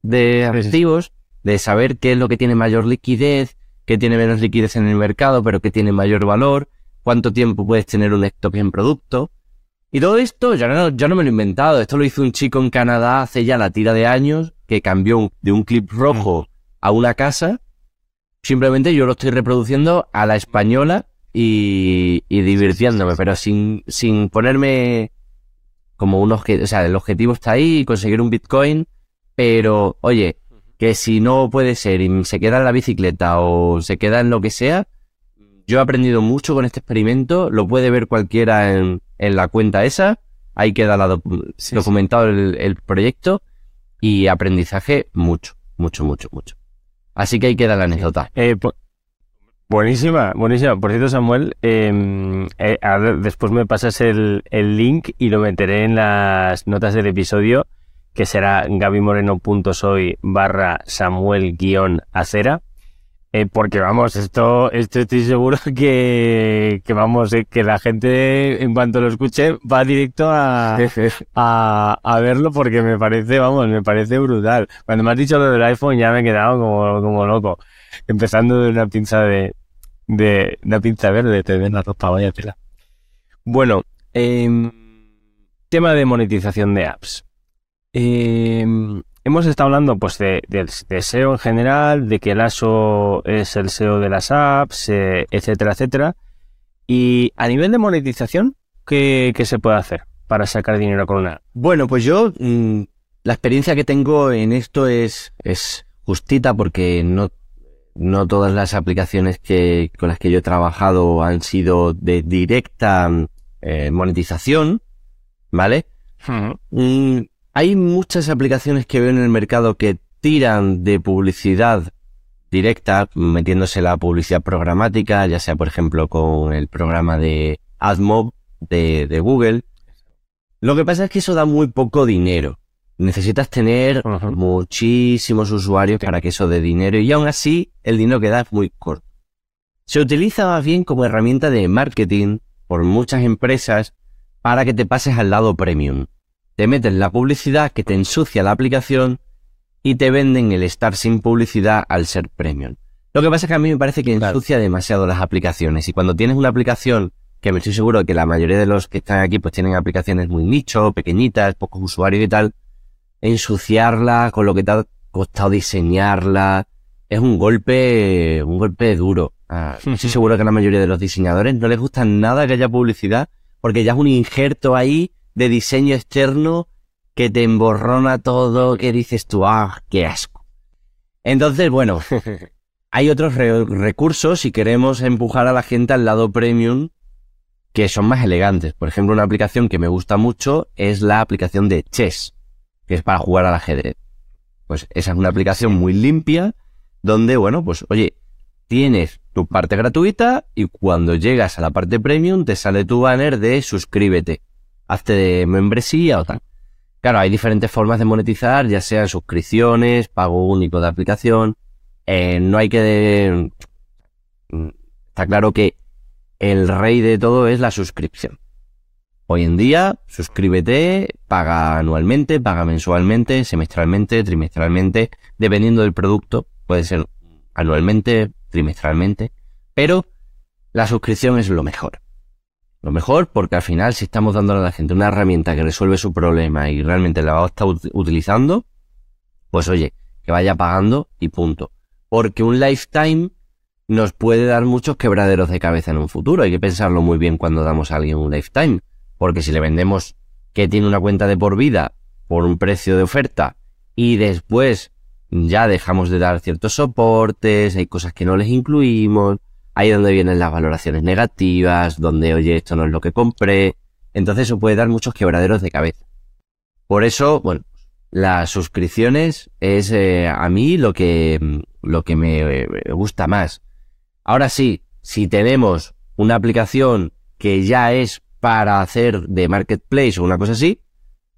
de activos, de saber qué es lo que tiene mayor liquidez, qué tiene menos liquidez en el mercado, pero qué tiene mayor valor, cuánto tiempo puedes tener un stock en producto. Y todo esto ya no, no me lo he inventado. Esto lo hizo un chico en Canadá hace ya la tira de años que cambió de un clip rojo a una casa. Simplemente yo lo estoy reproduciendo a la española y, y divirtiéndome, pero sin, sin ponerme como un objetivo. O sea, el objetivo está ahí, conseguir un Bitcoin, pero oye, que si no puede ser y se queda en la bicicleta o se queda en lo que sea, yo he aprendido mucho con este experimento, lo puede ver cualquiera en, la cuenta esa, ahí queda documentado El, proyecto y aprendizaje mucho, mucho, mucho, mucho. Así que ahí queda la anécdota. Eh, buenísima, buenísima. Por cierto, Samuel, em, eh, después me pasas el, el link y lo meteré en las notas del episodio que será gabimoreno.soy barra Samuel guion acera. Eh, porque vamos, esto, esto estoy seguro que, que vamos, eh, que la gente en cuanto lo escuche va directo a, a, a, verlo porque me parece, vamos, me parece brutal. Cuando me has dicho lo del iPhone ya me he quedado como, como loco. Empezando de una pinza de, de una pinza verde, te ven la ropa, vaya tela. Bueno, eh, tema de monetización de apps. Eh, hemos estado hablando pues de, SEO en general, de que el ASO es el SEO de las apps, eh, etcétera, etcétera. Y a nivel de monetización, ¿qué, se puede hacer para sacar dinero con una? Bueno, pues yo mm, la experiencia que tengo en esto es, es justita porque no, no todas las aplicaciones que, con las que yo he trabajado han sido de directa eh, monetización, ¿vale? Hay muchas aplicaciones que veo en el mercado que tiran de publicidad directa, metiéndose la publicidad programática, ya sea por ejemplo con el programa de AdMob de, Google. Lo que pasa es que eso da muy poco dinero. Necesitas tener muchísimos usuarios para que eso dé dinero y aún así el dinero que da es muy corto. Se utiliza más bien como herramienta de marketing por muchas empresas para que te pases al lado premium te meten la publicidad que te ensucia la aplicación y te venden el estar sin publicidad al ser premium. Lo que pasa es que a mí me parece que ensucia demasiado las aplicaciones y cuando tienes una aplicación que me estoy seguro que la mayoría de los que están aquí pues tienen aplicaciones muy nicho, pequeñitas, pocos usuarios y tal, ensuciarla con lo que te ha costado diseñarla es un golpe, un golpe duro. Ah, estoy seguro que a la mayoría de los diseñadores no les gusta nada que haya publicidad porque ya es un injerto ahí de diseño externo que te emborrona todo, que dices tú, ah, qué asco. Entonces, bueno, hay otros recursos si queremos empujar a la gente al lado premium que son más elegantes. Por ejemplo, una aplicación que me gusta mucho es la aplicación de Chess, que es para jugar al ajedrez. Pues esa es una aplicación muy limpia donde, bueno, pues oye, tienes tu parte gratuita y cuando llegas a la parte premium te sale tu banner de suscríbete hazte de membresía o tal. Claro, hay diferentes formas de monetizar, ya sean suscripciones, pago único de aplicación. Eh, no hay que... Está claro que el rey de todo es la suscripción. Hoy en día, suscríbete, paga anualmente, paga mensualmente, semestralmente, trimestralmente, dependiendo del producto. Puede ser anualmente, trimestralmente, pero la suscripción es lo mejor. Lo mejor porque al final si estamos dándole a la gente una herramienta que resuelve su problema y realmente la va a estar utilizando, pues oye, que vaya pagando y punto. Porque un lifetime nos puede dar muchos quebraderos de cabeza en un futuro. Hay que pensarlo muy bien cuando damos a alguien un lifetime. Porque si le vendemos que tiene una cuenta de por vida por un precio de oferta y después ya dejamos de dar ciertos soportes, hay cosas que no les incluimos, ahí donde vienen las valoraciones negativas, donde, oye, esto no es lo que compré. Entonces eso puede dar muchos quebraderos de cabeza. Por eso, bueno, las suscripciones es eh, a mí lo que, lo que me, gusta más. Ahora sí, si tenemos una aplicación que ya es para hacer de marketplace o una cosa así,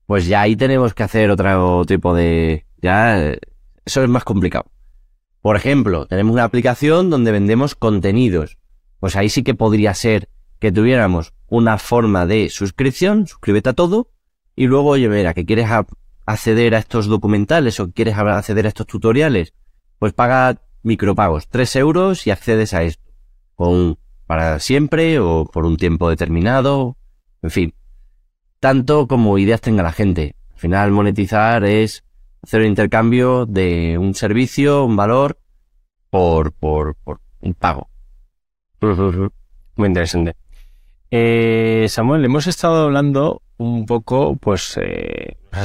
pues ya ahí tenemos que hacer otro tipo de... Ya, eso es más complicado. Por ejemplo, tenemos una aplicación donde vendemos contenidos. Pues ahí sí que podría ser que tuviéramos una forma de suscripción, suscríbete a todo, y luego, oye, mira, que quieres acceder a estos documentales o quieres acceder a estos tutoriales, pues paga micropagos, 3 euros y accedes a esto. Con para siempre o por un tiempo determinado, en fin, tanto como ideas tenga la gente. Al final monetizar es hacer un intercambio de un servicio, un valor, por, por, por un pago. Muy interesante. Eh, Samuel, hemos estado hablando un poco, pues eh, nos,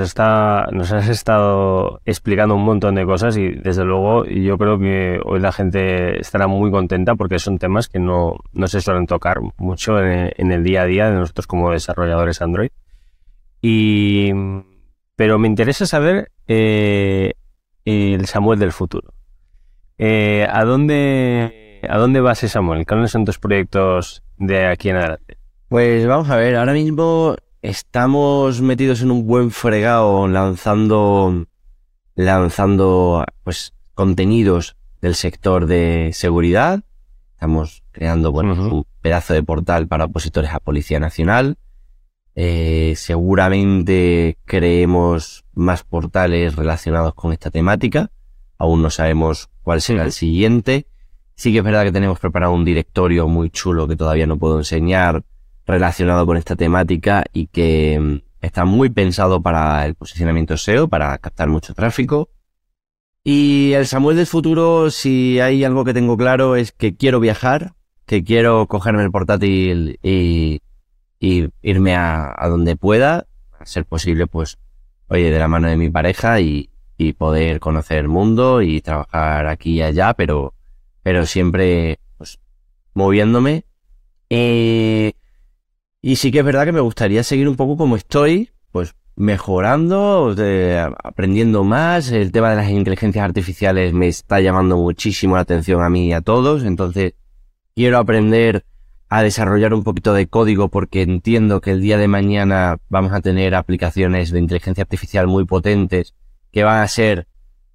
está, nos, has estado explicando un montón de cosas y desde luego yo creo que hoy la gente estará muy contenta porque son temas que no, se suelen tocar mucho en, el día a día de nosotros como desarrolladores Android. Y, pero me interesa saber eh, el Samuel del futuro. Eh, ¿a, dónde, ¿A dónde vas, Samuel? ¿Cuáles son tus proyectos de aquí en adelante? Pues vamos a ver, ahora mismo estamos metidos en un buen fregado lanzando, lanzando pues contenidos del sector de seguridad. Estamos creando bueno, un pedazo de portal para opositores a Policía Nacional. Eh, seguramente creemos más portales relacionados con esta temática. Aún no sabemos cuál será el siguiente. Sí que es verdad que tenemos preparado un directorio muy chulo que todavía no puedo enseñar relacionado con esta temática y que mm, está muy pensado para el posicionamiento SEO, para captar mucho tráfico. Y el Samuel del futuro, si hay algo que tengo claro, es que quiero viajar, que quiero cogerme el portátil y, irme a, donde pueda, a ser posible, pues, oye, de la mano de mi pareja y, y poder conocer el mundo y trabajar aquí y allá, pero pero siempre pues, moviéndome. Eh, y sí que es verdad que me gustaría seguir un poco como estoy, pues mejorando, aprendiendo más. El tema de las inteligencias artificiales me está llamando muchísimo la atención a mí y a todos, entonces quiero aprender a desarrollar un poquito de código porque entiendo que el día de mañana vamos a tener aplicaciones de inteligencia artificial muy potentes que van a ser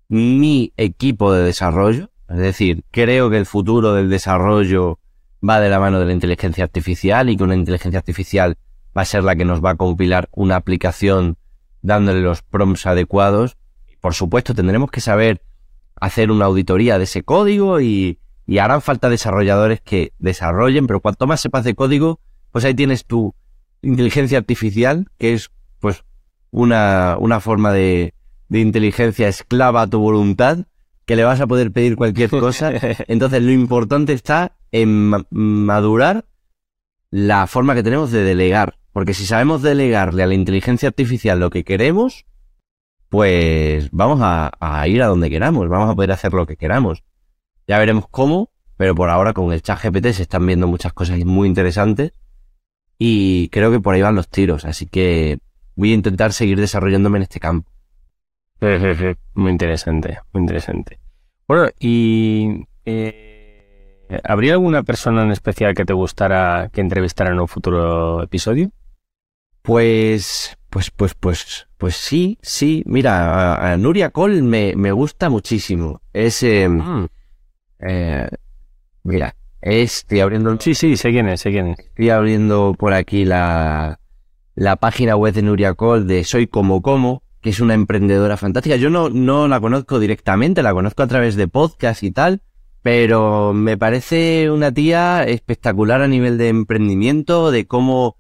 mi equipo de desarrollo. Es decir, creo que el futuro del desarrollo va de la mano de la inteligencia artificial y que una inteligencia artificial va a ser la que nos va a compilar una aplicación dándole los prompts adecuados. Por supuesto, tendremos que saber hacer una auditoría de ese código y, harán falta desarrolladores que desarrollen, pero cuanto más sepas de código, pues ahí tienes tu inteligencia artificial, que es pues una, una forma de, de inteligencia esclava a tu voluntad, que le vas a poder pedir cualquier cosa. Entonces lo importante está en madurar la forma que tenemos de delegar. Porque si sabemos delegarle a la inteligencia artificial lo que queremos, pues vamos a, ir a donde queramos, vamos a poder hacer lo que queramos. Ya veremos cómo, pero por ahora con el chat GPT se están viendo muchas cosas muy interesantes y creo que por ahí van los tiros, así que voy a intentar seguir desarrollándome en este campo. Muy interesante, muy interesante. Bueno, y eh, ¿habría alguna persona en especial que te gustara que entrevistara en un futuro episodio? Pues, pues, pues, pues, pues sí, sí. Mira, a, Nuria Cole me, me, gusta muchísimo. Es, em, mm. Eh, mira, estoy abriendo. Sí, sí, sé quién es, sé quién es. Estoy abriendo por aquí la, la página web de Nuria Cole de Soy como como que es una emprendedora fantástica. Yo no, no la conozco directamente, la conozco a través de podcast y tal, pero me parece una tía espectacular a nivel de emprendimiento, de cómo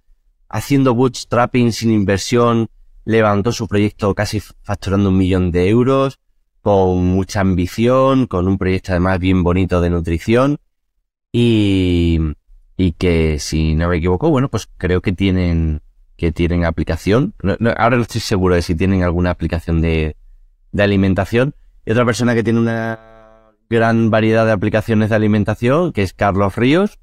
haciendo bootstrapping sin inversión levantó su proyecto casi facturando un millón de euros, con mucha ambición, con un proyecto además bien bonito de nutrición y, y que si no me equivoco, bueno, pues creo que tienen que tienen aplicación. ahora no estoy seguro de si tienen alguna aplicación de, de alimentación. Y otra persona que tiene una gran variedad de aplicaciones de alimentación, que es Carlos Ríos.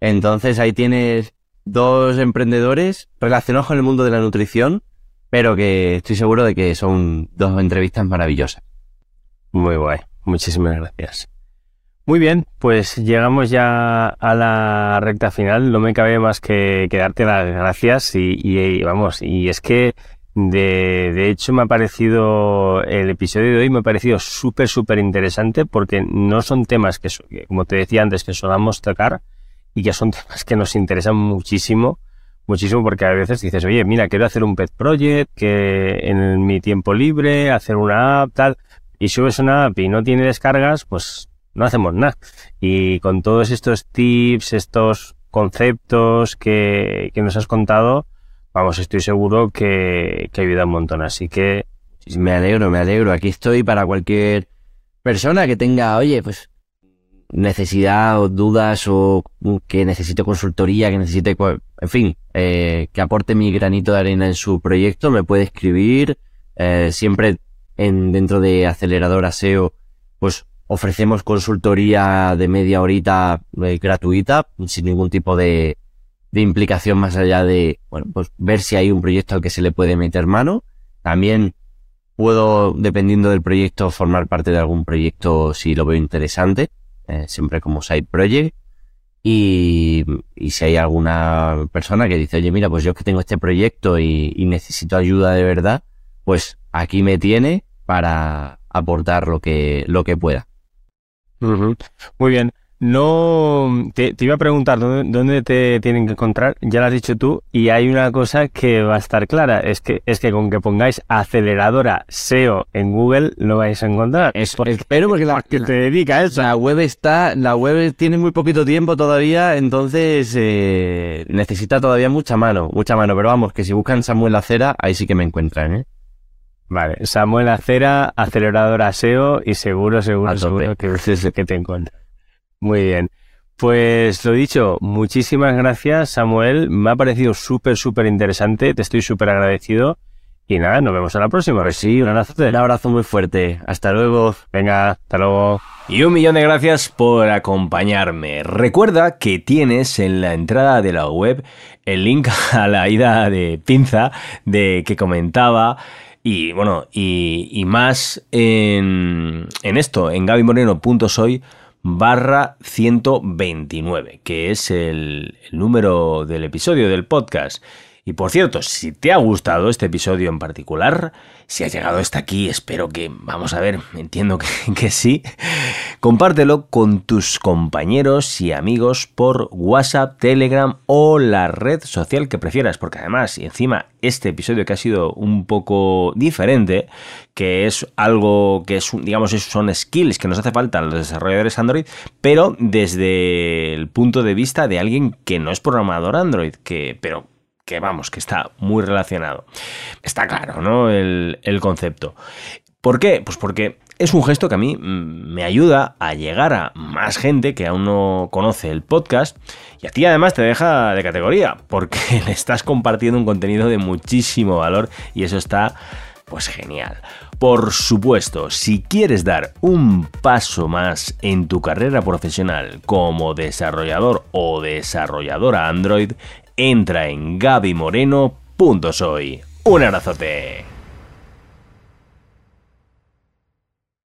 Entonces ahí tienes dos emprendedores relacionados con el mundo de la nutrición, pero que estoy seguro de que son dos entrevistas maravillosas. Muy guay. Muchísimas gracias. Muy bien, pues llegamos ya a la recta final. No me cabe más que, darte las gracias y, vamos, y es que de, de, hecho me ha parecido el episodio de hoy me ha parecido súper súper interesante porque no son temas que, como te decía antes que solamos tocar y que son temas que nos interesan muchísimo muchísimo porque a veces dices oye mira quiero hacer un pet project que en mi tiempo libre hacer una app tal y subes una app y no tiene descargas pues no hacemos nada. Y con todos estos tips, estos conceptos que, que nos has contado, vamos, estoy seguro que, que ayuda un montón. Así que... Me alegro, me alegro. Aquí estoy para cualquier persona que tenga, oye, pues necesidad o dudas o que necesite consultoría, que necesite, en fin, eh, que aporte mi granito de arena en su proyecto, me puede escribir. Eh, siempre en, dentro de Acelerador SEO, pues ofrecemos consultoría de media horita eh, gratuita, sin ningún tipo de, de implicación más allá de, bueno, pues ver si hay un proyecto al que se le puede meter mano. También puedo, dependiendo del proyecto, formar parte de algún proyecto si lo veo interesante, eh, siempre como side project. Y, y, si hay alguna persona que dice, oye, mira, pues yo es que tengo este proyecto y necesito ayuda de verdad, pues aquí me tiene para aportar lo que, lo que pueda. Muy bien. No, te, iba a preguntar ¿dónde, te tienen que encontrar, ya lo has dicho tú, y hay una cosa que va a estar clara, es que es que con que pongáis aceleradora SEO en Google lo vais a encontrar. espero porque la, que te dedica eso. La web está, la web tiene muy poquito tiempo todavía, entonces eh, necesita todavía mucha mano, mucha mano, pero vamos, que si buscan Samuel Acera, ahí sí que me encuentran, ¿eh? Vale, Samuel Acera, aceleradora SEO y seguro, seguro, seguro que, que te encuentran. Muy bien. Pues lo dicho, muchísimas gracias Samuel, me ha parecido súper, súper interesante, te estoy súper agradecido y nada, nos vemos a la próxima. Pues sí, un abrazo, un abrazo muy fuerte, hasta luego. Venga, hasta luego. Y un millón de gracias por acompañarme. Recuerda que tienes en la entrada de la web el link a la ida de pinza de que comentaba y bueno, y, más en, en esto, en gabimoreno.soy barra 129, que es el número del episodio del podcast. Y por cierto, si te ha gustado este episodio en particular, si has llegado hasta aquí, espero que, vamos a ver, entiendo que, sí, compártelo con tus compañeros y amigos por WhatsApp, Telegram o la red social que prefieras, porque además, y encima, este episodio que ha sido un poco diferente, que es algo que es, digamos, son skills que nos hace falta a los desarrolladores Android, pero desde el punto de vista de alguien que no es programador Android, que, pero que vamos, que está muy relacionado. Está claro, ¿no? El, concepto. ¿Por qué? Pues porque es un gesto que a mí mm, me ayuda a llegar a más gente que aún no conoce el podcast y a ti además te deja de categoría porque le estás compartiendo un contenido de muchísimo valor y eso está pues genial. Por supuesto, si quieres dar un paso más en tu carrera profesional como desarrollador o desarrolladora Android, entra en gabimoreno.soy. Un abrazote.